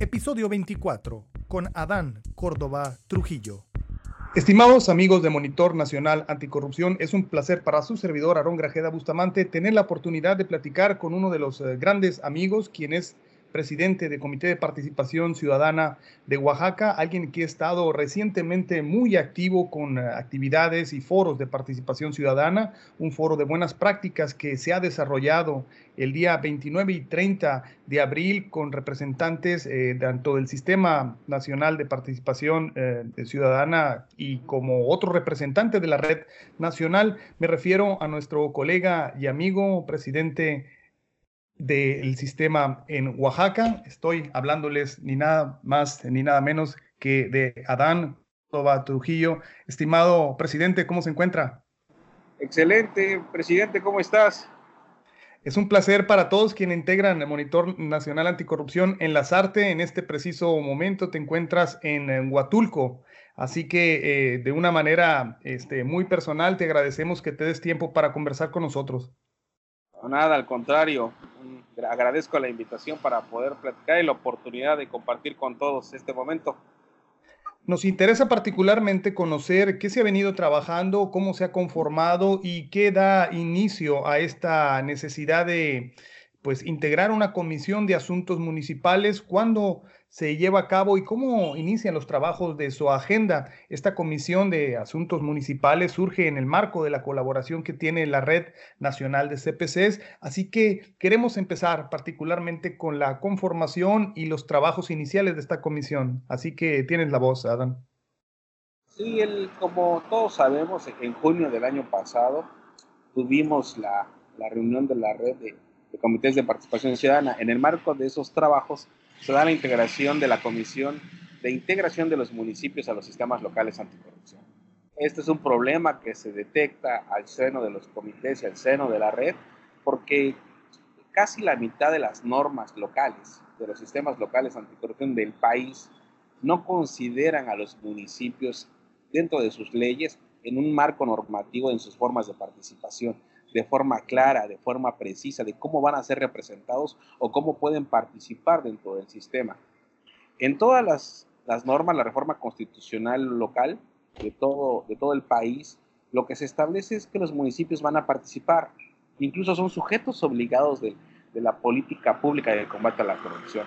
episodio 24, con Adán Córdoba Trujillo. Estimados amigos de Monitor Nacional Anticorrupción, es un placer para su servidor Aarón Grajeda Bustamante tener la oportunidad de platicar con uno de los eh, grandes amigos, quien es presidente del Comité de Participación Ciudadana de Oaxaca, alguien que ha estado recientemente muy activo con eh, actividades y foros de participación ciudadana, un foro de buenas prácticas que se ha desarrollado el día 29 y 30 de abril con representantes eh, tanto del Sistema Nacional de Participación eh, Ciudadana y como otro representante de la red nacional. Me refiero a nuestro colega y amigo presidente del sistema en Oaxaca. Estoy hablándoles ni nada más ni nada menos que de Adán Toba Trujillo. Estimado presidente, ¿cómo se encuentra? Excelente, presidente, ¿cómo estás? Es un placer para todos quienes integran el Monitor Nacional Anticorrupción enlazarte en este preciso momento. Te encuentras en, Huatulco, así que eh, de una manera este, muy personal te agradecemos que te des tiempo para conversar con nosotros. nada, al contrario, agradezco la invitación para poder platicar y la oportunidad de compartir con todos este momento. Nos interesa particularmente conocer qué se ha venido trabajando, cómo se ha conformado y qué da inicio a esta necesidad de pues integrar una comisión de asuntos municipales, cuándo se lleva a cabo y cómo inician los trabajos de su agenda. Esta comisión de asuntos municipales surge en el marco de la colaboración que tiene la Red Nacional de CPCs, así que queremos empezar particularmente con la conformación y los trabajos iniciales de esta comisión. Así que tienes la voz, Adam. Sí, el, como todos sabemos, en junio del año pasado tuvimos la, la reunión de la red de comités de participación ciudadana. En el marco de esos trabajos se da la integración de la Comisión de Integración de los Municipios a los Sistemas Locales Anticorrupción. Este es un problema que se detecta al seno de los comités y al seno de la red, porque casi la mitad de las normas locales, de los sistemas locales anticorrupción del país, no consideran a los municipios dentro de sus leyes en un marco normativo en sus formas de participación de forma clara, de forma precisa, de cómo van a ser representados o cómo pueden participar dentro del sistema. En todas las, normas, la reforma constitucional local de todo, de todo el país, lo que se establece es que los municipios van a participar, incluso son sujetos obligados de, la política pública de combate a la corrupción.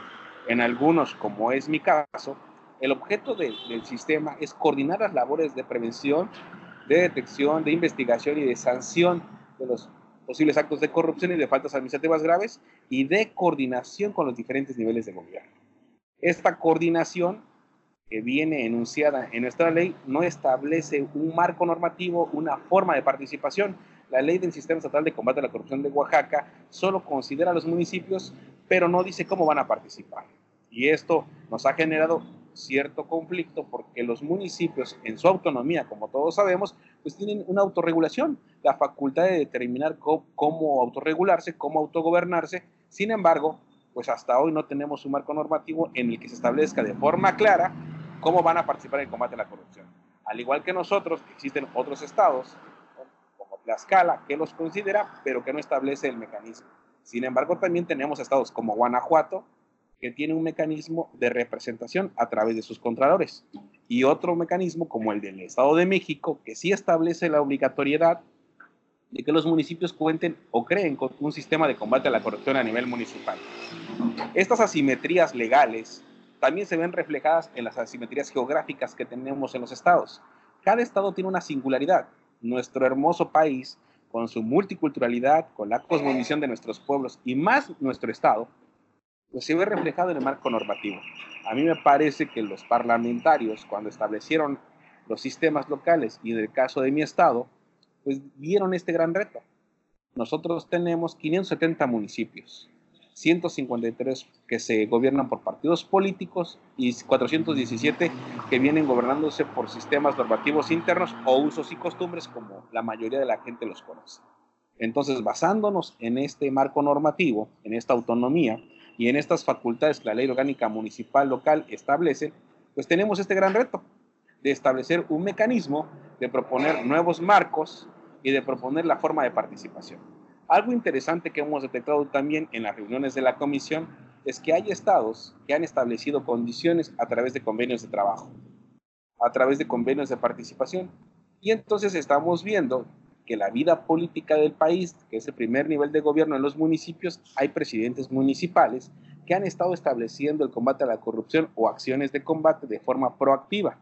En algunos, como es mi caso, el objeto del sistema es coordinar las labores de prevención, de detección, de investigación y de sanción de los posibles actos de corrupción y de faltas administrativas graves y de coordinación con los diferentes niveles de gobierno. Esta coordinación que viene enunciada en nuestra ley no establece un marco normativo, una forma de participación. La ley del Sistema Estatal de Combate a la Corrupción de Oaxaca solo considera a los municipios, pero no dice cómo van a participar. Y esto nos ha generado cierto conflicto porque los municipios en su autonomía, como todos sabemos, pues tienen una autorregulación, la facultad de determinar cómo, autorregularse, cómo autogobernarse. Sin embargo, pues hasta hoy no tenemos un marco normativo en el que se establezca de forma clara cómo van a participar en el combate a la corrupción. Al igual que nosotros, existen otros estados, como Tlaxcala, que los considera, pero que no establece el mecanismo. Sin embargo, también tenemos estados como Guanajuato, que tiene un mecanismo de representación a través de sus contralores y otro mecanismo como el del Estado de México que sí establece la obligatoriedad de que los municipios cuenten o creen con un sistema de combate a la corrupción a nivel municipal. Estas asimetrías legales también se ven reflejadas en las asimetrías geográficas que tenemos en los estados. Cada estado tiene una singularidad. Nuestro hermoso país, con su multiculturalidad, con la cosmovisión de nuestros pueblos y más nuestro estado, pues se ve reflejado en el marco normativo. A mí me parece que los parlamentarios, cuando establecieron los sistemas locales y en el caso de mi estado, pues vieron este gran reto. Nosotros tenemos 570 municipios, 153 que se gobiernan por partidos políticos y 417 que vienen gobernándose por sistemas normativos internos o usos y costumbres como la mayoría de la gente los conoce. Entonces, basándonos en este marco normativo, en esta autonomía, y en estas facultades que la ley orgánica municipal local establece, pues tenemos este gran reto de establecer un mecanismo, de proponer nuevos marcos y de proponer la forma de participación. Algo interesante que hemos detectado también en las reuniones de la comisión es que hay estados que han establecido condiciones a través de convenios de trabajo, a través de convenios de participación. Y entonces estamos viendo que la vida política del país, que es el primer nivel de gobierno en los municipios, hay presidentes municipales que han estado estableciendo el combate a la corrupción o acciones de combate de forma proactiva.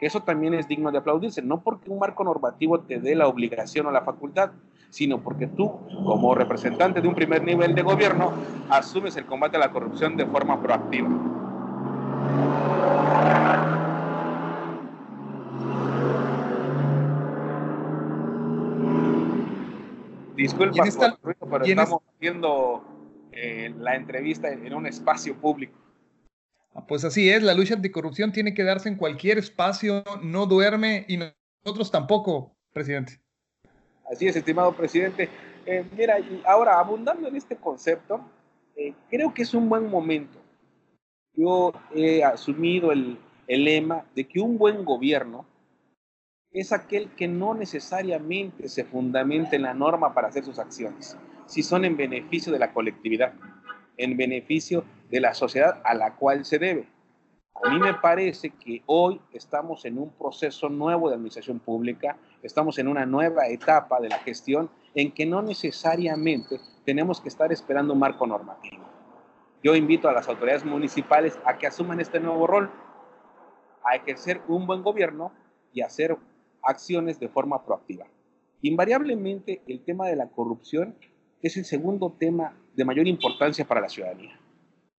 Eso también es digno de aplaudirse, no porque un marco normativo te dé la obligación o la facultad, sino porque tú, como representante de un primer nivel de gobierno, asumes el combate a la corrupción de forma proactiva. Disculpa pero estamos haciendo eh, la entrevista en, en un espacio público. Ah, pues así es, la lucha anticorrupción tiene que darse en cualquier espacio, no duerme y nosotros tampoco, presidente. Así es, estimado presidente. Eh, mira, ahora abundando en este concepto, eh, creo que es un buen momento. Yo he asumido el, el lema de que un buen gobierno es aquel que no necesariamente se fundamenta en la norma para hacer sus acciones, si son en beneficio de la colectividad, en beneficio de la sociedad a la cual se debe. A mí me parece que hoy estamos en un proceso nuevo de administración pública, estamos en una nueva etapa de la gestión en que no necesariamente tenemos que estar esperando un marco normativo. Yo invito a las autoridades municipales a que asuman este nuevo rol, a ejercer un buen gobierno y hacer acciones de forma proactiva. Invariablemente el tema de la corrupción es el segundo tema de mayor importancia para la ciudadanía,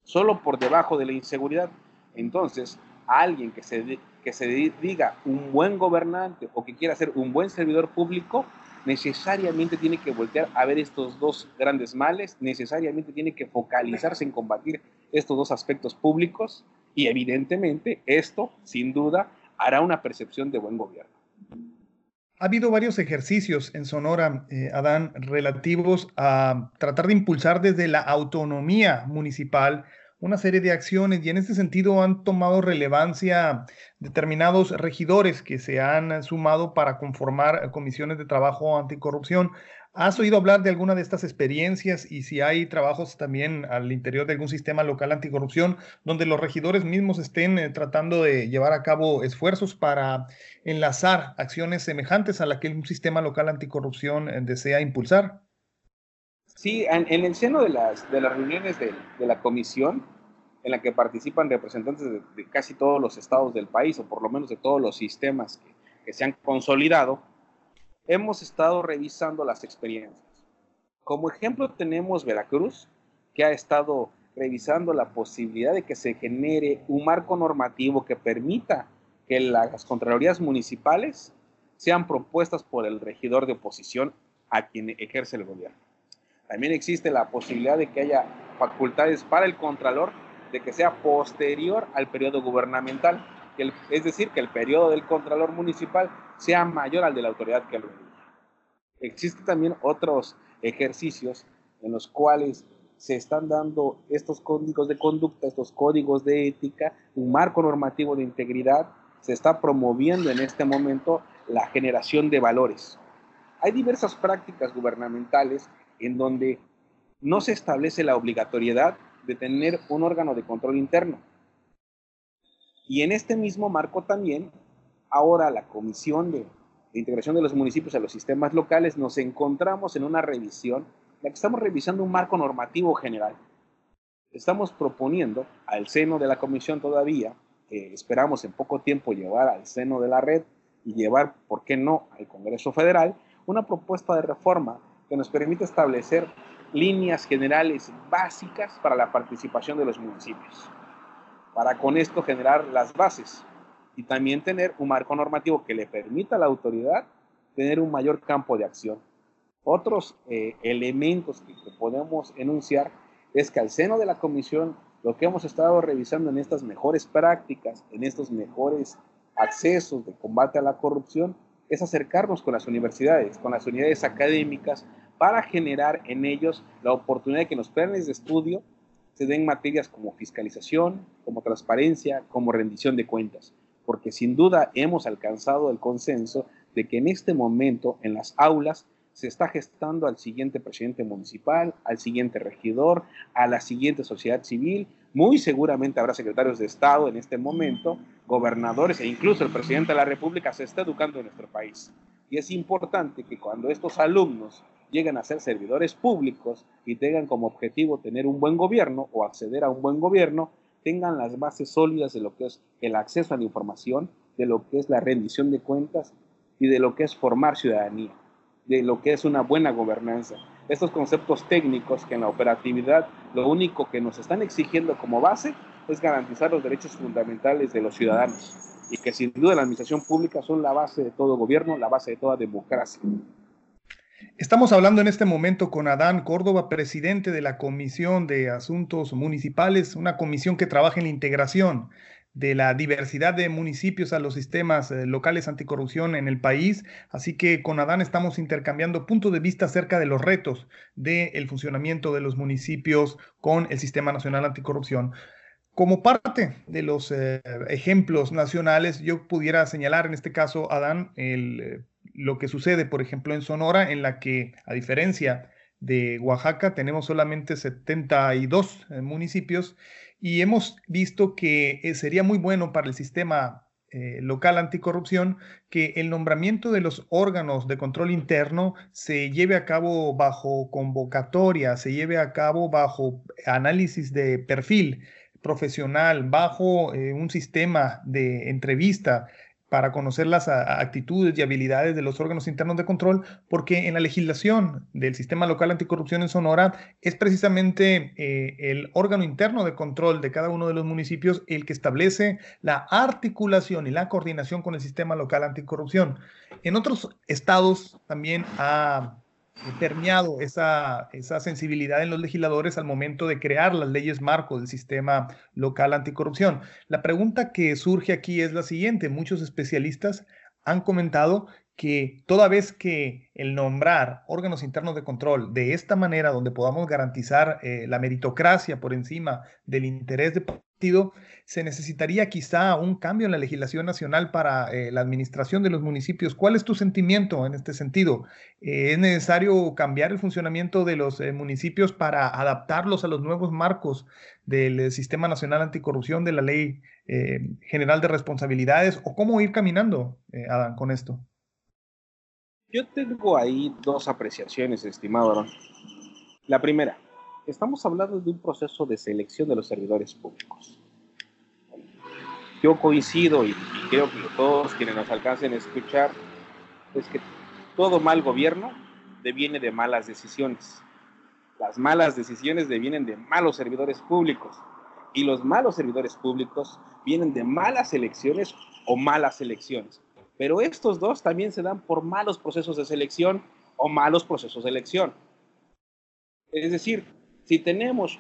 solo por debajo de la inseguridad. Entonces, alguien que se, que se diga un buen gobernante o que quiera ser un buen servidor público, necesariamente tiene que voltear a ver estos dos grandes males, necesariamente tiene que focalizarse en combatir estos dos aspectos públicos y evidentemente esto, sin duda, hará una percepción de buen gobierno. Ha habido varios ejercicios en Sonora, eh, Adán, relativos a tratar de impulsar desde la autonomía municipal una serie de acciones y en este sentido han tomado relevancia determinados regidores que se han sumado para conformar comisiones de trabajo anticorrupción. ¿Has oído hablar de alguna de estas experiencias y si hay trabajos también al interior de algún sistema local anticorrupción donde los regidores mismos estén eh, tratando de llevar a cabo esfuerzos para enlazar acciones semejantes a la que un sistema local anticorrupción eh, desea impulsar? Sí, en, el seno de las, de las reuniones de, de la comisión, en la que participan representantes de, casi todos los estados del país, o por lo menos de todos los sistemas que, que se han consolidado, hemos estado revisando las experiencias. Como ejemplo tenemos Veracruz, que ha estado revisando la posibilidad de que se genere un marco normativo que permita que las Contralorías municipales sean propuestas por el regidor de oposición a quien ejerce el gobierno. También existe la posibilidad de que haya facultades para el Contralor de que sea posterior al periodo gubernamental, es decir, que el periodo del Contralor Municipal sea mayor al de la autoridad que lo. Existen también otros ejercicios en los cuales se están dando estos códigos de conducta, estos códigos de ética, un marco normativo de integridad, se está promoviendo en este momento la generación de valores. Hay diversas prácticas gubernamentales en donde no se establece la obligatoriedad de tener un órgano de control interno. Y en este mismo marco también, ahora la Comisión de, Integración de los Municipios a los Sistemas Locales nos encontramos en una revisión, la que estamos revisando un marco normativo general. Estamos proponiendo al seno de la Comisión todavía, esperamos en poco tiempo llevar al seno de la red y llevar, ¿por qué no?, al Congreso Federal, una propuesta de reforma que nos permite establecer líneas generales básicas para la participación de los municipios, para con esto generar las bases y también tener un marco normativo que le permita a la autoridad tener un mayor campo de acción. Otros eh, elementos que, podemos enunciar es que al seno de la comisión lo que hemos estado revisando en estas mejores prácticas, en estos mejores accesos de combate a la corrupción, es acercarnos con las universidades, con las unidades académicas, para generar en ellos la oportunidad de que en los de estudio se den materias como fiscalización, como transparencia, como rendición de cuentas, porque sin duda hemos alcanzado el consenso de que en este momento en las aulas se está gestando al siguiente presidente municipal, al siguiente regidor, a la siguiente sociedad civil. Muy seguramente habrá secretarios de Estado en este momento, gobernadores e incluso el presidente de la República se está educando en nuestro país. Y es importante que cuando estos alumnos lleguen a ser servidores públicos y tengan como objetivo tener un buen gobierno o acceder a un buen gobierno, tengan las bases sólidas de lo que es el acceso a la información, de lo que es la rendición de cuentas y de lo que es formar ciudadanía de lo que es una buena gobernanza. Estos conceptos técnicos que en la operatividad lo único que nos están exigiendo como base es garantizar los derechos fundamentales de los ciudadanos y que sin duda la administración pública son la base de todo gobierno, la base de toda democracia. Estamos hablando en este momento con Adán Córdoba, presidente de la Comisión de Asuntos Municipales, una comisión que trabaja en la integración de la diversidad de municipios a los sistemas eh, locales anticorrupción en el país. Así que con Adán estamos intercambiando puntos de vista acerca de los retos del funcionamiento de los municipios con el Sistema Nacional Anticorrupción. Como parte de los eh, ejemplos nacionales, yo pudiera señalar en este caso, Adán, el, eh, lo que sucede, por ejemplo, en Sonora, en la que, a diferencia de Oaxaca, tenemos solamente 72 municipios y hemos visto que eh, sería muy bueno para el sistema eh, local anticorrupción que el nombramiento de los órganos de control interno se lleve a cabo bajo convocatoria, se lleve a cabo bajo análisis de perfil profesional, bajo eh, un sistema de entrevista para conocer las actitudes y habilidades de los órganos internos de control, porque en la legislación del sistema local anticorrupción en Sonora es precisamente eh, el órgano interno de control de cada uno de los municipios el que establece la articulación y la coordinación con el sistema local anticorrupción. En otros estados también ha permeado esa, esa sensibilidad en los legisladores al momento de crear las leyes marco del sistema local anticorrupción. La pregunta que surge aquí es la siguiente. Muchos especialistas han comentado que toda vez que el nombrar órganos internos de control de esta manera, donde podamos garantizar eh, la meritocracia por encima del interés de se necesitaría quizá un cambio en la legislación nacional para eh, la administración de los municipios. ¿Cuál es tu sentimiento en este sentido? Eh, ¿Es necesario cambiar el funcionamiento de los municipios para adaptarlos a los nuevos marcos del Sistema Nacional Anticorrupción, de la Ley General de Responsabilidades? ¿O cómo ir caminando, Adán, con esto? Yo tengo ahí dos apreciaciones, estimado. La primera, estamos hablando de un proceso de selección de los servidores públicos. Yo coincido y, creo que todos quienes nos alcancen a escuchar es que todo mal gobierno deviene de malas decisiones. Las malas decisiones devienen de malos servidores públicos y los malos servidores públicos vienen de malas elecciones o malas elecciones. Pero estos dos también se dan por malos procesos de selección o malos procesos de elección. Es decir, si tenemos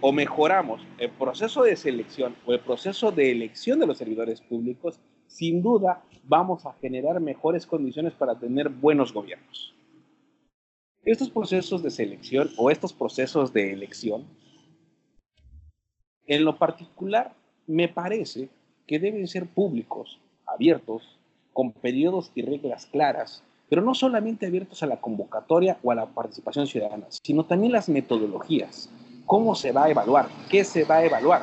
o mejoramos el proceso de selección o el proceso de elección de los servidores públicos, sin duda vamos a generar mejores condiciones para tener buenos gobiernos. Estos procesos de selección o estos procesos de elección, en lo particular, me parece que deben ser públicos abiertos, con periodos y reglas claras, pero no solamente abiertos a la convocatoria o a la participación ciudadana, sino también las metodologías. ¿Cómo se va a evaluar? ¿Qué se va a evaluar?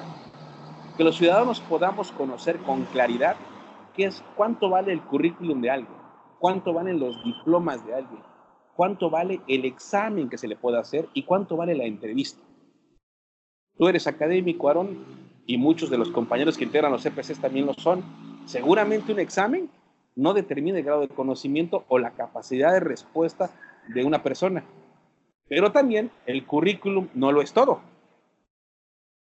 Que los ciudadanos podamos conocer con claridad qué es cuánto vale el currículum de alguien, cuánto valen los diplomas de alguien, cuánto vale el examen que se le puede hacer y cuánto vale la entrevista. Tú eres académico, Aaron, y muchos de los compañeros que integran los CPCs también lo son. Seguramente un examen no determina el grado de conocimiento o la capacidad de respuesta de una persona. Pero también el currículum no lo es todo.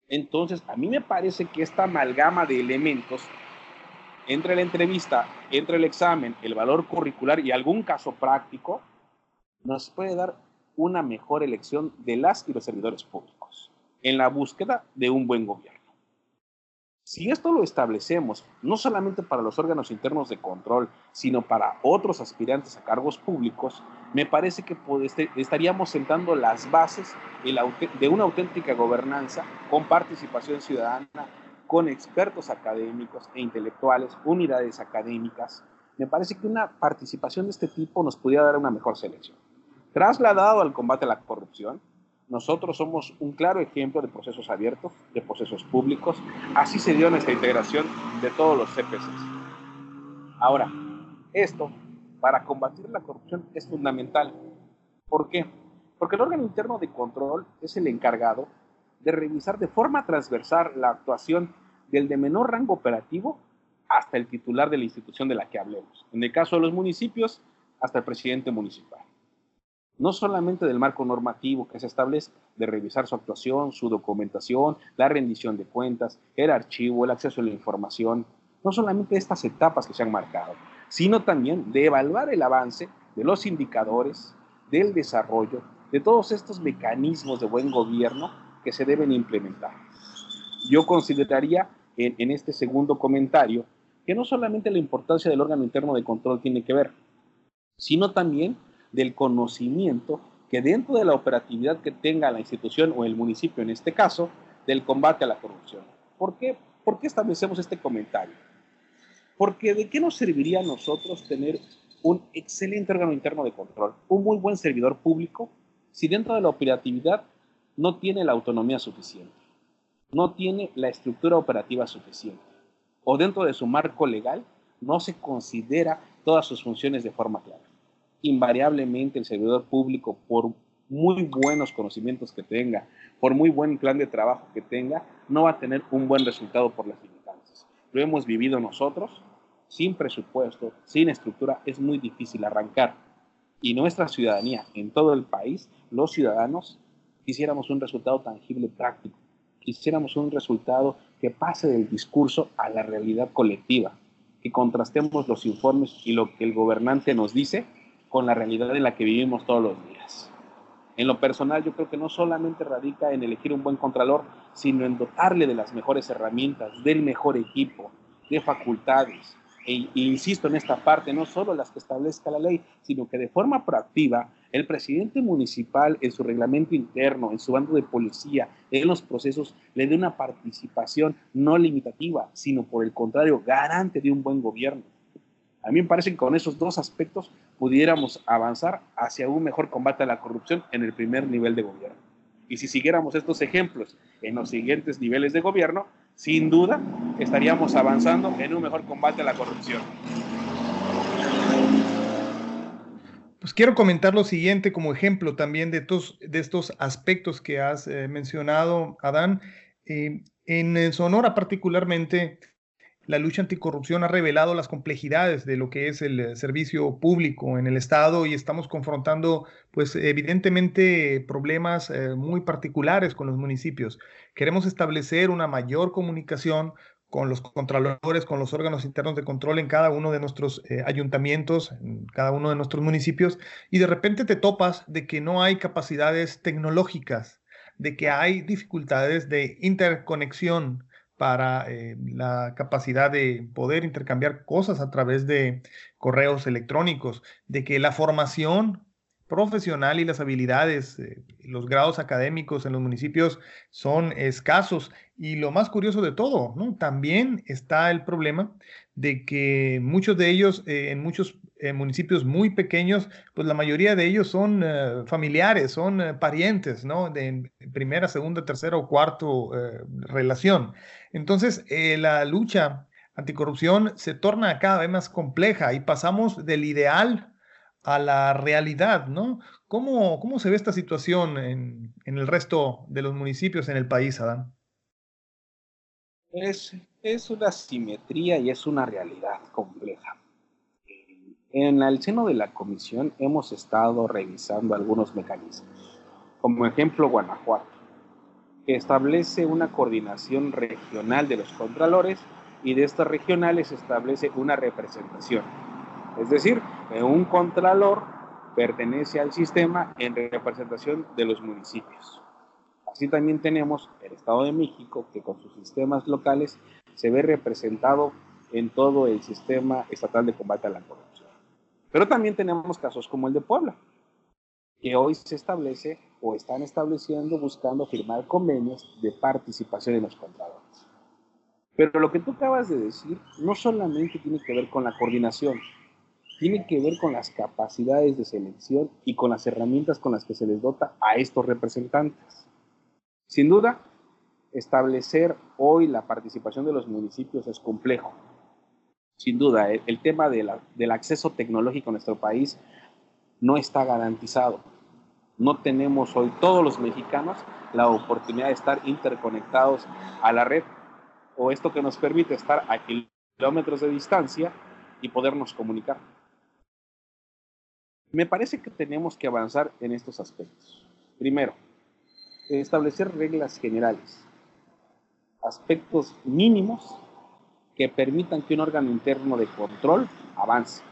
Entonces, a mí me parece que esta amalgama de elementos entre la entrevista, entre el examen, el valor curricular y algún caso práctico, nos puede dar una mejor elección de las y los servidores públicos en la búsqueda de un buen gobierno. Si esto lo establecemos no solamente para los órganos internos de control, sino para otros aspirantes a cargos públicos, me parece que este, estaríamos sentando las bases de una auténtica gobernanza con participación ciudadana, con expertos académicos e intelectuales, unidades académicas, me parece que una participación de este tipo nos podría dar una mejor selección. Trasladado al combate a la corrupción, nosotros somos un claro ejemplo de procesos abiertos, de procesos públicos. Así se dio nuestra integración de todos los CPCs. Ahora, esto para combatir la corrupción es fundamental. ¿Por qué? Porque el órgano interno de control es el encargado de revisar de forma transversal la actuación del de menor rango operativo hasta el titular de la institución de la que hablemos. En el caso de los municipios, hasta el presidente municipal. No solamente del marco normativo que se establece, de revisar su actuación, su documentación, la rendición de cuentas, el archivo, el acceso a la información, no solamente estas etapas que se han marcado, sino también de evaluar el avance de los indicadores, del desarrollo, de todos estos mecanismos de buen gobierno que se deben implementar. Yo consideraría en, en este segundo comentario que no solamente la importancia del órgano interno de control tiene que ver, sino también del conocimiento que dentro de la operatividad que tenga la institución o el municipio en este caso, del combate a la corrupción. ¿Por qué, ¿Por qué establecemos este comentario? Porque ¿de qué nos serviría a nosotros tener un excelente órgano interno de control, un muy buen servidor público, si dentro de la operatividad no tiene la autonomía suficiente, no tiene la estructura operativa suficiente, o dentro de su marco legal no se considera todas sus funciones de forma clara? Invariablemente el servidor público, por muy buenos conocimientos que tenga, por muy buen plan de trabajo que tenga, no va a tener un buen resultado por las limitantes. Lo hemos vivido nosotros sin presupuesto, sin estructura, es muy difícil arrancar. Y nuestra ciudadanía en todo el país, los ciudadanos, quisiéramos un resultado tangible práctico, quisiéramos un resultado que pase del discurso a la realidad colectiva, que contrastemos los informes y lo que el gobernante nos dice con la realidad en la que vivimos todos los días. En lo personal, yo creo que no solamente radica en elegir un buen contralor, sino en dotarle de las mejores herramientas, del mejor equipo, de facultades, e, insisto en esta parte, no solo las que establezca la ley, sino que de forma proactiva el presidente municipal en su reglamento interno, en su bando de policía, en los procesos, le dé una participación no limitativa, sino por el contrario, garante de un buen gobierno. A mí me parece que con esos dos aspectos pudiéramos avanzar hacia un mejor combate a la corrupción en el primer nivel de gobierno. Y si siguiéramos estos ejemplos en los siguientes niveles de gobierno, sin duda estaríamos avanzando en un mejor combate a la corrupción. Pues quiero comentar lo siguiente como ejemplo también de estos, de estos aspectos que has eh, mencionado, Adán. Eh, en Sonora particularmente, la lucha anticorrupción ha revelado las complejidades de lo que es el eh, servicio público en el Estado y estamos confrontando, pues evidentemente, problemas eh, muy particulares con los municipios. Queremos establecer una mayor comunicación con los contralores, con los órganos internos de control en cada uno de nuestros eh, ayuntamientos, en cada uno de nuestros municipios, y de repente te topas de que no hay capacidades tecnológicas, de que hay dificultades de interconexión para eh, la capacidad de poder intercambiar cosas a través de correos electrónicos, de que la formación profesional y las habilidades, eh, los grados académicos en los municipios son escasos. Y lo más curioso de todo. También está el problema de que muchos de ellos, eh, en muchos municipios muy pequeños, pues la mayoría de ellos son familiares, son parientes, ¿no? De primera, segunda, tercera o cuarto relación. Entonces, eh, la lucha anticorrupción se torna cada vez más compleja y pasamos del ideal a la realidad, ¿no? ¿Cómo, cómo se ve esta situación en, el resto de los municipios en el país, Adán? Es, es una simetría y es una realidad compleja. En el seno de la comisión hemos estado revisando algunos mecanismos. Como ejemplo, Guanajuato que establece una coordinación regional de los contralores y de estas regionales establece una representación. Es decir, un contralor pertenece al sistema en representación de los municipios. Así también tenemos el Estado de México, que con sus sistemas locales se ve representado en todo el sistema estatal de combate a la corrupción. Pero también tenemos casos como el de Puebla, que hoy se establece o están estableciendo buscando firmar convenios de participación en los contratos. Pero lo que tú acabas de decir no solamente tiene que ver con la coordinación, tiene que ver con las capacidades de selección y con las herramientas con las que se les dota a estos representantes. Sin duda, establecer hoy la participación de los municipios es complejo. Sin duda, el, tema del acceso tecnológico en nuestro país no está garantizado. No tenemos hoy todos los mexicanos la oportunidad de estar interconectados a la red o esto que nos permite estar a kilómetros de distancia y podernos comunicar. Me parece que tenemos que avanzar en estos aspectos. Primero, establecer reglas generales, aspectos mínimos que permitan que un órgano interno de control avance.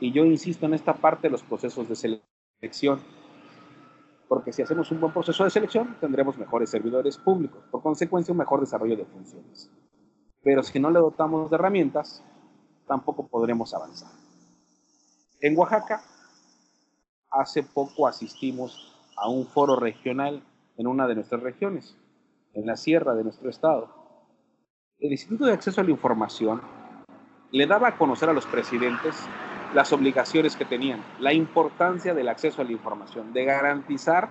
Y yo insisto en esta parte de los procesos de selección, porque si hacemos un buen proceso de selección, tendremos mejores servidores públicos, por consecuencia un mejor desarrollo de funciones. Pero si no le dotamos de herramientas, tampoco podremos avanzar. En Oaxaca, hace poco asistimos a un foro regional en una de nuestras regiones, en la sierra de nuestro estado. El Instituto de Acceso a la Información le daba a conocer a los presidentes las obligaciones que tenían, la importancia del acceso a la información, de garantizar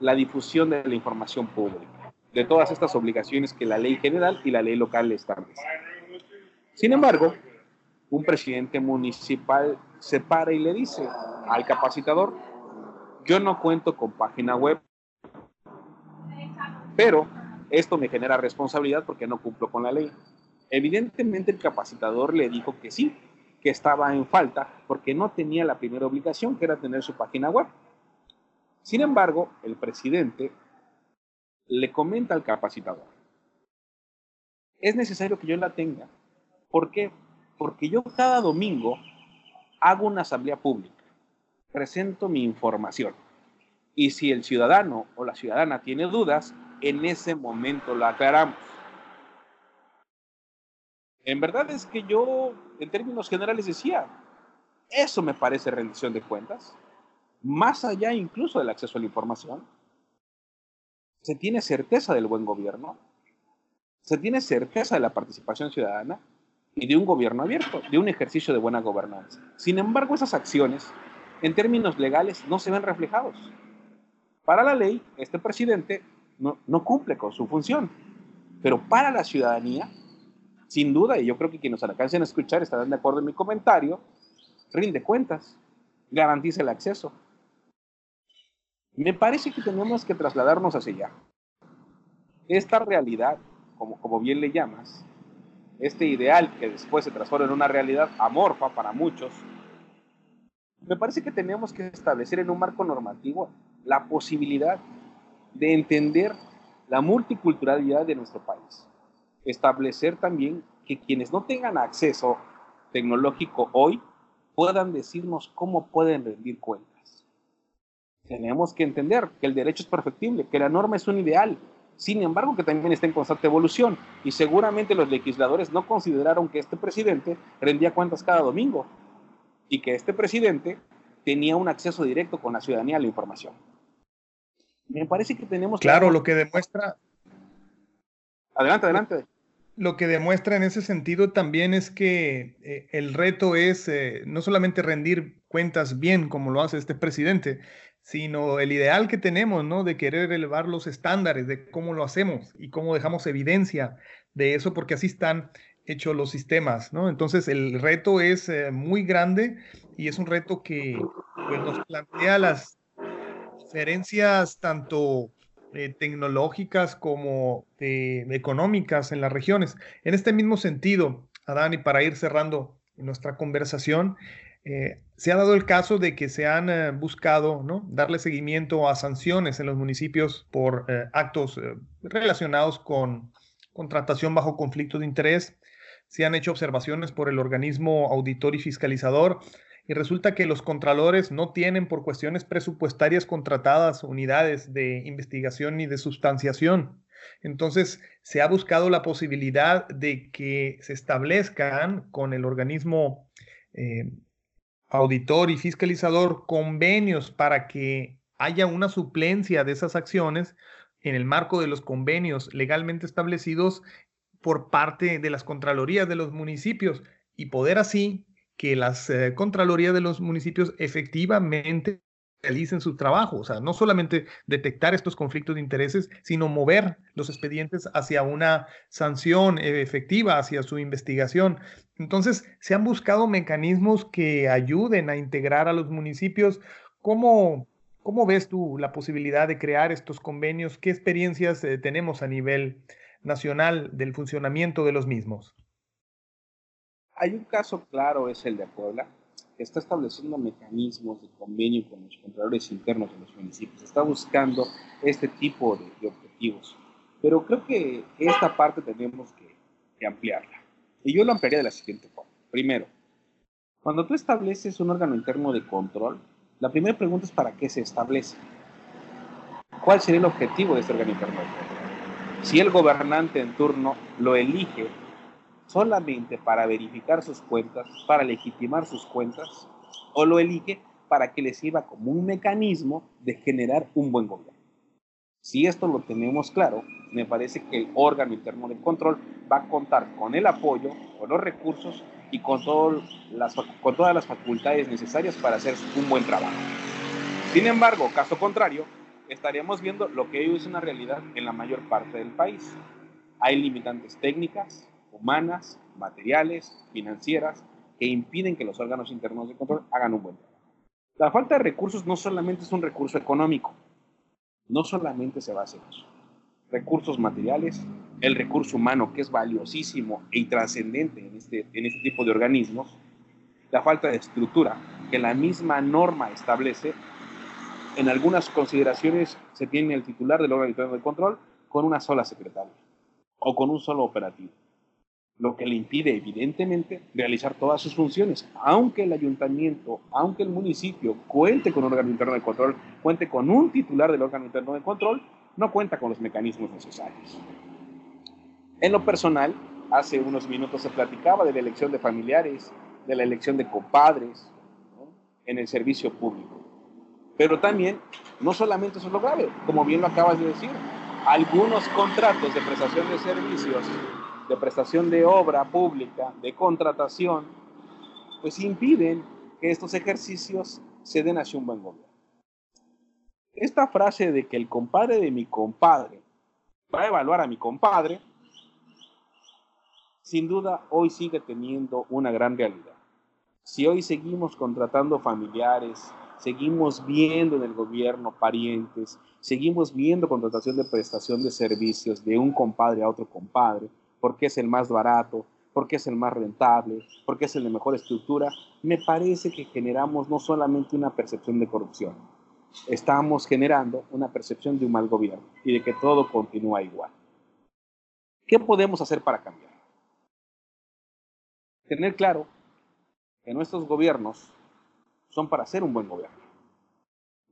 la difusión de la información pública, de todas estas obligaciones que la ley general y la ley local le establecen. Sin embargo, un presidente municipal se para y le dice al capacitador, yo no cuento con página web, pero esto me genera responsabilidad porque no cumplo con la ley. Evidentemente el capacitador le dijo que sí, que estaba en falta porque no tenía la primera obligación, que era tener su página web. Sin embargo, el presidente le comenta al capacitador, es necesario que yo la tenga. ¿Por qué? Porque yo cada domingo hago una asamblea pública, presento mi información y si el ciudadano o la ciudadana tiene dudas, en ese momento la aclaramos. En verdad es que yo, en términos generales, decía, eso me parece rendición de cuentas, más allá incluso del acceso a la información. Se tiene certeza del buen gobierno, se tiene certeza de la participación ciudadana y de un gobierno abierto, de un ejercicio de buena gobernanza. Sin embargo, esas acciones, en términos legales, no se ven reflejados. Para la ley, este presidente no, cumple con su función, pero para la ciudadanía sin duda, y yo creo que quienes nos alcancen a escuchar estarán de acuerdo en mi comentario, rinde cuentas, garantiza el acceso. Me parece que tenemos que trasladarnos hacia allá. Esta realidad, como, como bien le llamas, este ideal que después se transforma en una realidad amorfa para muchos, me parece que tenemos que establecer en un marco normativo la posibilidad de entender la multiculturalidad de nuestro país establecer también que quienes no tengan acceso tecnológico hoy puedan decirnos cómo pueden rendir cuentas. Tenemos que entender que el derecho es perfectible, que la norma es un ideal, sin embargo que también está en constante evolución y seguramente los legisladores no consideraron que este presidente rendía cuentas cada domingo y que este presidente tenía un acceso directo con la ciudadanía a la información. Me parece que tenemos... Claro, lo que demuestra... Adelante, adelante lo que demuestra en ese sentido también es que eh, el reto es eh, no solamente rendir cuentas bien como lo hace este presidente, sino el ideal que tenemos, ¿no? De querer elevar los estándares de cómo lo hacemos y cómo dejamos evidencia de eso, porque así están hechos los sistemas, ¿no? Entonces el reto es eh, muy grande y es un reto que pues, nos plantea las diferencias tanto eh, tecnológicas como eh, económicas en las regiones. En este mismo sentido, Adán, y para ir cerrando nuestra conversación, eh, se ha dado el caso de que se han buscado ¿no? darle seguimiento a sanciones en los municipios por actos relacionados con contratación bajo conflicto de interés. Se han hecho observaciones por el organismo auditor y fiscalizador y resulta que los contralores no tienen por cuestiones presupuestarias contratadas unidades de investigación ni de sustanciación. Entonces, se ha buscado la posibilidad de que se establezcan con el organismo eh, auditor y fiscalizador convenios para que haya una suplencia de esas acciones en el marco de los convenios legalmente establecidos por parte de las contralorías de los municipios y poder así que las eh, Contralorías de los municipios efectivamente realicen su trabajo, o sea, no solamente detectar estos conflictos de intereses, sino mover los expedientes hacia una sanción efectiva, hacia su investigación. Entonces, se han buscado mecanismos que ayuden a integrar a los municipios. ¿Cómo, cómo ves tú la posibilidad de crear estos convenios? ¿Qué experiencias eh, tenemos a nivel nacional del funcionamiento de los mismos? Hay un caso claro, es el de Puebla, que está estableciendo mecanismos de convenio con los contralores internos de los municipios. Está buscando este tipo de, objetivos. Pero creo que esta parte tenemos que ampliarla. Y yo lo ampliaría de la siguiente forma. Primero, cuando tú estableces un órgano interno de control, la primera pregunta es para qué se establece. ¿Cuál sería el objetivo de este órgano interno? Si el gobernante en turno lo elige solamente para verificar sus cuentas, para legitimar sus cuentas, o lo elige para que le sirva como un mecanismo de generar un buen gobierno. Si esto lo tenemos claro, me parece que el órgano interno de control va a contar con el apoyo, con los recursos y con, con todas las facultades necesarias para hacer un buen trabajo. Sin embargo, caso contrario, estaríamos viendo lo que hoy es una realidad en la mayor parte del país. Hay limitantes técnicas, humanas, materiales, financieras, que impiden que los órganos internos de control hagan un buen trabajo. La falta de recursos no solamente es un recurso económico, no solamente se basa en eso. Recursos materiales, el recurso humano, que es valiosísimo y trascendente en este, en este tipo de organismos, la falta de estructura, que la misma norma establece. En algunas consideraciones se tiene el titular del órgano de control con una sola secretaria o con un solo operativo, lo que le impide evidentemente realizar todas sus funciones, aunque el ayuntamiento, aunque el municipio cuente con un órgano interno de control cuente con un titular del órgano interno de control, no cuenta con los mecanismos necesarios. En lo personal, hace unos minutos se platicaba de la elección de familiares, de la elección de compadres en el servicio público. Pero también, no solamente eso es lo grave, como bien lo acabas de decir, algunos contratos de prestación de servicios, de prestación de obra pública, de contratación, pues impiden que estos ejercicios se den hacia un buen gobierno. Esta frase de que el compadre de mi compadre va a evaluar a mi compadre, sin duda hoy sigue teniendo una gran realidad. Si hoy seguimos contratando familiares, seguimos viendo en el gobierno parientes, seguimos viendo contratación de prestación de servicios de un compadre a otro compadre, porque es el más barato, porque es el más rentable, porque es el de mejor estructura, me parece que generamos no solamente una percepción de corrupción, estamos generando una percepción de un mal gobierno y de que todo continúa igual. ¿Qué podemos hacer para cambiar? Tener claro que nuestros gobiernos son para ser un buen gobierno,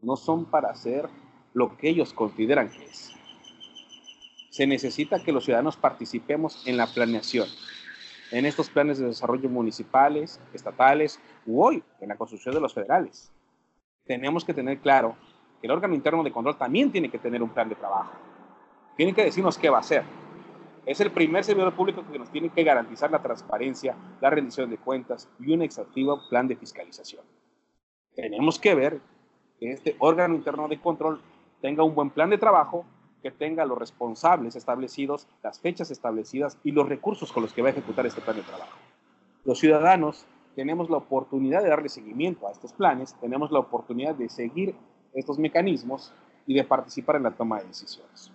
no son para hacer lo que ellos consideran que es. Se necesita que los ciudadanos participemos en la planeación, en estos planes de desarrollo municipales, estatales u hoy en la construcción de los federales tenemos que tener claro que el órgano interno de control también tiene que tener un plan de trabajo. Tiene que decirnos qué va a hacer. Es el primer servidor público que nos tiene que garantizar la transparencia, la rendición de cuentas y un exhaustivo plan de fiscalización. Tenemos que ver que este órgano interno de control tenga un buen plan de trabajo, que tenga los responsables establecidos, las fechas establecidas y los recursos con los que va a ejecutar este plan de trabajo. Los ciudadanos tenemos la oportunidad de darle seguimiento a estos planes, tenemos la oportunidad de seguir estos mecanismos y de participar en la toma de decisiones.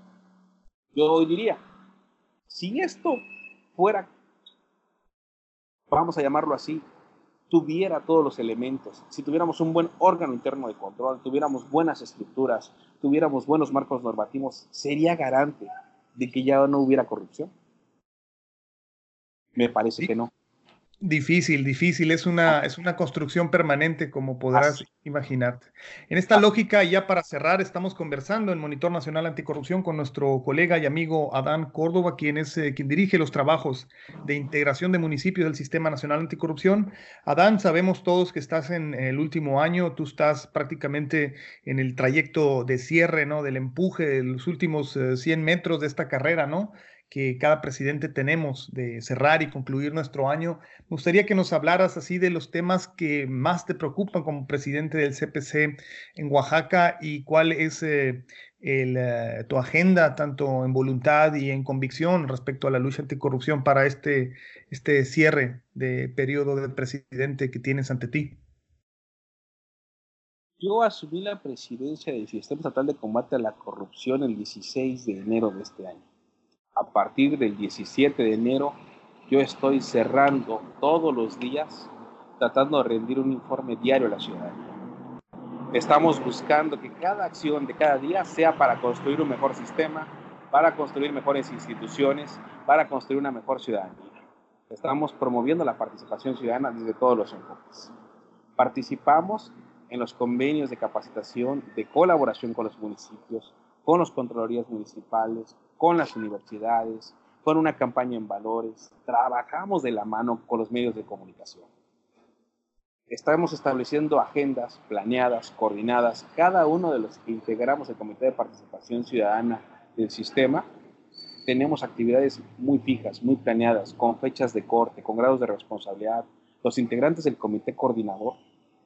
Yo hoy diría, si esto fuera, vamos a llamarlo así, tuviera todos los elementos, si tuviéramos un buen órgano interno de control, tuviéramos buenas estructuras, tuviéramos buenos marcos normativos, sería garante de que ya no hubiera corrupción. Me parece que no. Difícil, difícil. Es una, es una construcción permanente, como podrás imaginarte. En esta lógica, ya para cerrar, estamos conversando en Monitor Nacional Anticorrupción con nuestro colega y amigo Adán Córdoba, quien es eh, quien dirige los trabajos de integración de municipios del Sistema Nacional Anticorrupción. Adán, sabemos todos que estás en el último año, tú estás prácticamente en el trayecto de cierre, ¿no? Del empuje de los últimos 100 eh, metros de esta carrera, ¿no? Que cada presidente tenemos de cerrar y concluir nuestro año. Me gustaría que nos hablaras así de los temas que más te preocupan como presidente del CPC en Oaxaca y cuál es eh, eh, tu agenda, tanto en voluntad y en convicción respecto a la lucha anticorrupción para este, este cierre de periodo de presidente que tienes ante ti. Yo asumí la presidencia del Sistema Estatal de Combate a la Corrupción el 16 de enero de este año. A partir del 17 de enero, yo estoy cerrando todos los días, tratando de rendir un informe diario a la ciudadanía. Estamos buscando que cada acción de cada día sea para construir un mejor sistema, para construir mejores instituciones, para construir una mejor ciudadanía. Estamos promoviendo la participación ciudadana desde todos los enfoques. Participamos en los convenios de capacitación, de colaboración con los municipios, con los controlorías municipales, con las universidades, con una campaña en valores. Trabajamos de la mano con los medios de comunicación. Estamos estableciendo agendas planeadas, coordinadas. Cada uno de los que integramos el Comité de Participación Ciudadana del sistema, tenemos actividades muy fijas, muy planeadas, con fechas de corte, con grados de responsabilidad. Los integrantes del Comité Coordinador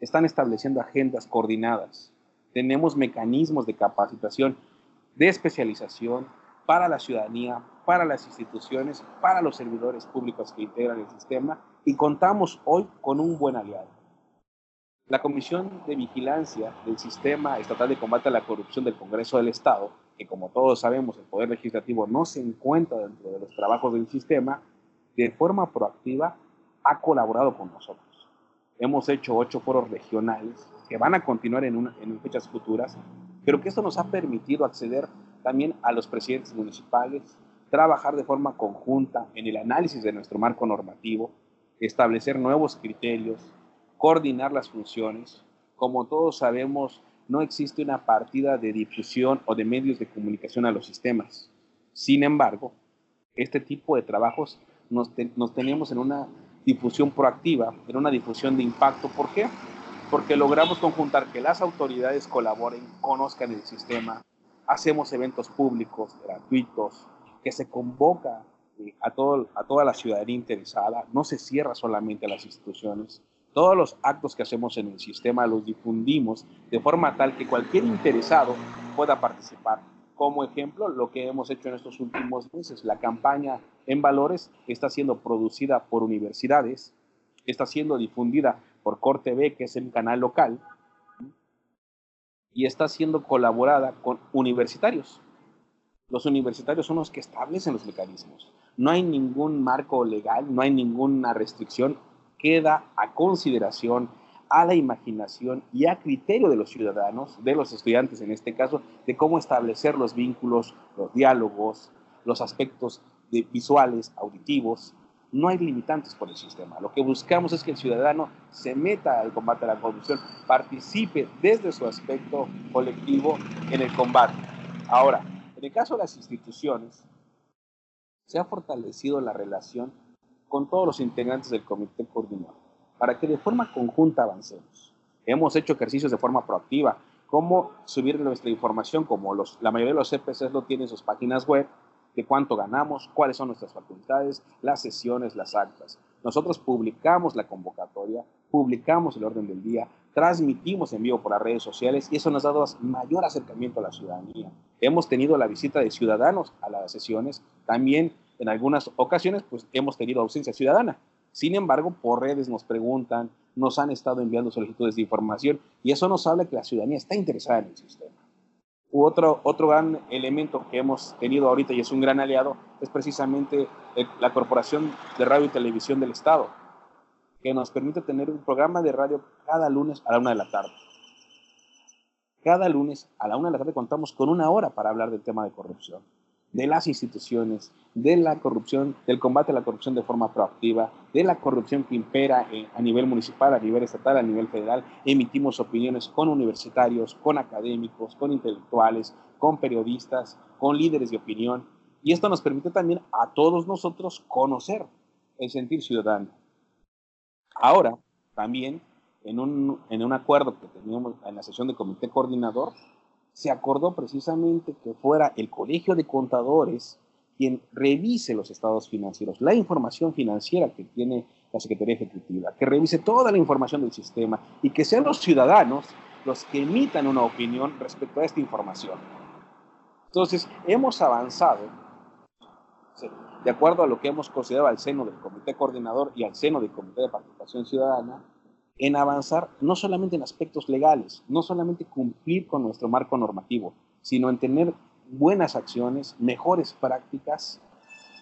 están estableciendo agendas coordinadas. Tenemos mecanismos de capacitación, de especialización para la ciudadanía, para las instituciones, para los servidores públicos que integran el sistema y contamos hoy con un buen aliado. La Comisión de Vigilancia del Sistema Estatal de Combate a la Corrupción del Congreso del Estado, que como todos sabemos el Poder Legislativo no se encuentra dentro de los trabajos del sistema, de forma proactiva ha colaborado con nosotros. Hemos hecho ocho foros regionales que van a continuar en, en fechas futuras, pero que esto nos ha permitido acceder también a los presidentes municipales, trabajar de forma conjunta en el análisis de nuestro marco normativo, establecer nuevos criterios, coordinar las funciones. Como todos sabemos, no existe una partida de difusión o de medios de comunicación a los sistemas. Sin embargo, este tipo de trabajos nos, nos tenemos en una difusión proactiva, en una difusión de impacto. ¿Por qué? Porque logramos conjuntar que las autoridades colaboren, conozcan el sistema, hacemos eventos públicos, gratuitos, que se convoca eh, a, todo, a toda la ciudadanía interesada, no se cierra solamente a las instituciones. Todos los actos que hacemos en el sistema los difundimos de forma tal que cualquier interesado pueda participar como ejemplo, lo que hemos hecho en estos últimos meses, la campaña en valores está siendo producida por universidades, está siendo difundida por Corte B, que es el canal local, y está siendo colaborada con universitarios. Los universitarios son los que establecen los mecanismos. No hay ningún marco legal, no hay ninguna restricción. Queda a consideración a la imaginación y a criterio de los ciudadanos, de los estudiantes en este caso, de cómo establecer los vínculos, los diálogos, los aspectos visuales, auditivos. No hay limitantes por el sistema. Lo que buscamos es que el ciudadano se meta al combate a la corrupción, participe desde su aspecto colectivo en el combate. Ahora, en el caso de las instituciones, se ha fortalecido la relación con todos los integrantes del comité coordinador para que de forma conjunta avancemos. Hemos hecho ejercicios de forma proactiva, cómo subir nuestra información, como los, la mayoría de los CPCs lo tienen en sus páginas web, de cuánto ganamos, cuáles son nuestras facultades, las sesiones, las actas. Nosotros publicamos la convocatoria, publicamos el orden del día, transmitimos en vivo por las redes sociales y eso nos ha dado mayor acercamiento a la ciudadanía. Hemos tenido la visita de ciudadanos a las sesiones, también en algunas ocasiones pues hemos tenido ausencia ciudadana, sin embargo, por redes nos preguntan, nos han estado enviando solicitudes de información y eso nos habla que la ciudadanía está interesada en el sistema. Otro, otro gran elemento que hemos tenido ahorita y es un gran aliado es precisamente la Corporación de Radio y Televisión del Estado, que nos permite tener un programa de radio cada lunes a la una de la tarde. Cada lunes a la una de la tarde contamos con una hora para hablar del tema de corrupción de las instituciones, de la corrupción, del combate a la corrupción de forma proactiva, de la corrupción que impera eh, a nivel municipal, a nivel estatal, a nivel federal. Emitimos opiniones con universitarios, con académicos, con intelectuales, con periodistas, con líderes de opinión. Y esto nos permite también a todos nosotros conocer el sentir ciudadano. Ahora, también en un, en un acuerdo que teníamos en la sesión de comité coordinador, se acordó precisamente que fuera el Colegio de Contadores quien revise los estados financieros, la información financiera que tiene la Secretaría Ejecutiva, que revise toda la información del sistema y que sean los ciudadanos los que emitan una opinión respecto a esta información. Entonces, hemos avanzado, de acuerdo a lo que hemos considerado al seno del Comité Coordinador y al seno del Comité de Participación Ciudadana, en avanzar no solamente en aspectos legales, no solamente cumplir con nuestro marco normativo, sino en tener buenas acciones, mejores prácticas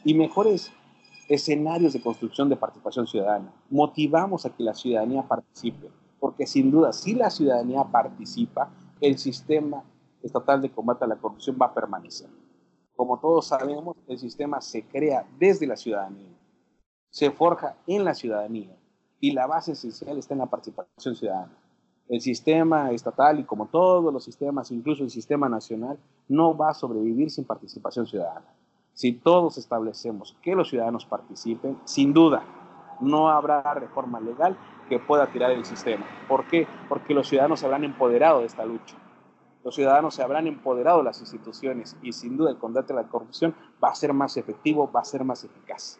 y mejores escenarios de construcción de participación ciudadana. Motivamos a que la ciudadanía participe, porque sin duda, si la ciudadanía participa, el sistema estatal de combate a la corrupción va a permanecer. Como todos sabemos, el sistema se crea desde la ciudadanía, se forja en la ciudadanía y la base esencial está en la participación ciudadana. El sistema estatal y como todos los sistemas, incluso el sistema nacional, no va a sobrevivir sin participación ciudadana. Si todos establecemos que los ciudadanos participen, sin duda no habrá reforma legal que pueda tirar el sistema. ¿Por qué? Porque los ciudadanos se habrán empoderado de esta lucha. Los ciudadanos se habrán empoderado de las instituciones y sin duda el combate a la corrupción va a ser más efectivo, va a ser más eficaz.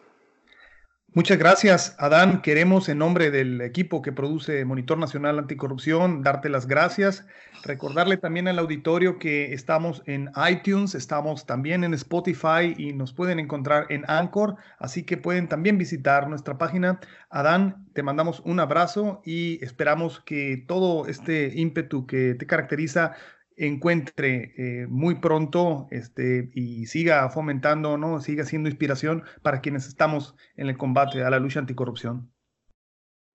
Muchas gracias, Adán. Queremos, en nombre del equipo que produce Monitor Nacional Anticorrupción, darte las gracias. Recordarle también al auditorio que estamos en iTunes, estamos también en Spotify y nos pueden encontrar en Anchor, así que pueden también visitar nuestra página. Adán, te mandamos un abrazo y esperamos que todo este ímpetu que te caracteriza encuentre eh, muy pronto este, y siga fomentando, ¿no? siga siendo inspiración para quienes estamos en el combate a la lucha anticorrupción.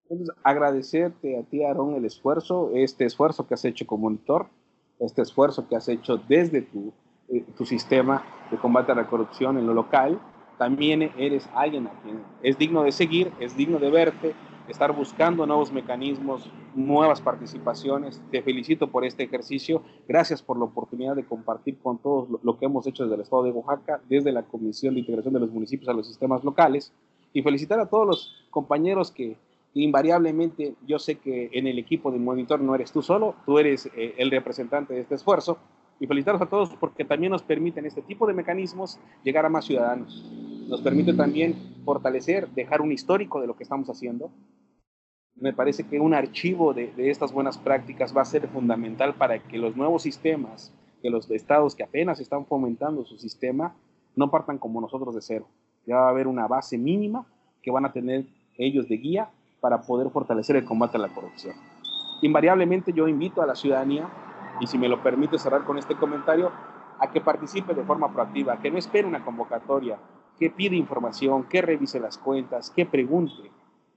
Entonces, agradecerte a ti, Aarón, el esfuerzo, este esfuerzo que has hecho como monitor, este esfuerzo que has hecho desde tu, eh, tu sistema de combate a la corrupción en lo local. También eres alguien a quien es digno de seguir, es digno de verte, estar buscando nuevos mecanismos, nuevas participaciones. Te felicito por este ejercicio. Gracias por la oportunidad de compartir con todos lo, que hemos hecho desde el Estado de Oaxaca, desde la Comisión de Integración de los Municipios a los Sistemas Locales. Y felicitar a todos los compañeros que invariablemente yo sé que en el equipo de monitor no eres tú solo, tú eres eh, el representante de este esfuerzo. Y felicitarlos a todos porque también nos permiten este tipo de mecanismos llegar a más ciudadanos. Nos permite también fortalecer, dejar un histórico de lo que estamos haciendo, me parece que un archivo de, estas buenas prácticas va a ser fundamental para que los nuevos sistemas, que los estados que apenas están fomentando su sistema, no partan como nosotros de cero. Ya va a haber una base mínima que van a tener ellos de guía para poder fortalecer el combate a la corrupción. Invariablemente yo invito a la ciudadanía, y si me lo permite cerrar con este comentario, a que participe de forma proactiva, que no espere una convocatoria, que pide información, que revise las cuentas, que pregunte,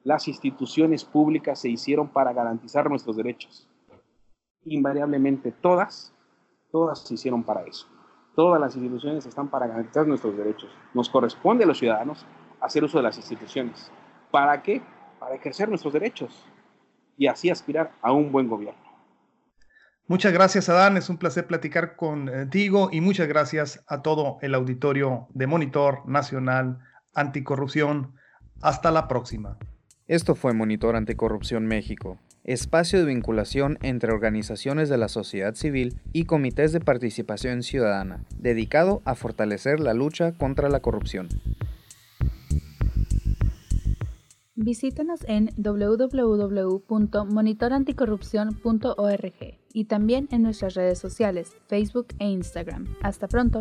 las instituciones públicas se hicieron para garantizar nuestros derechos. Invariablemente todas, todas se hicieron para eso. Todas las instituciones están para garantizar nuestros derechos. Nos corresponde a los ciudadanos hacer uso de las instituciones. ¿Para qué? Para ejercer nuestros derechos y así aspirar a un buen gobierno. Muchas gracias, Adán. Es un placer platicar contigo y muchas gracias a todo el auditorio de Monitor Nacional Anticorrupción. Hasta la próxima. Esto fue Monitor Anticorrupción México, espacio de vinculación entre organizaciones de la sociedad civil y comités de participación ciudadana, dedicado a fortalecer la lucha contra la corrupción. Visítanos en www.monitoranticorrupción.org y también en nuestras redes sociales, Facebook e Instagram. Hasta pronto.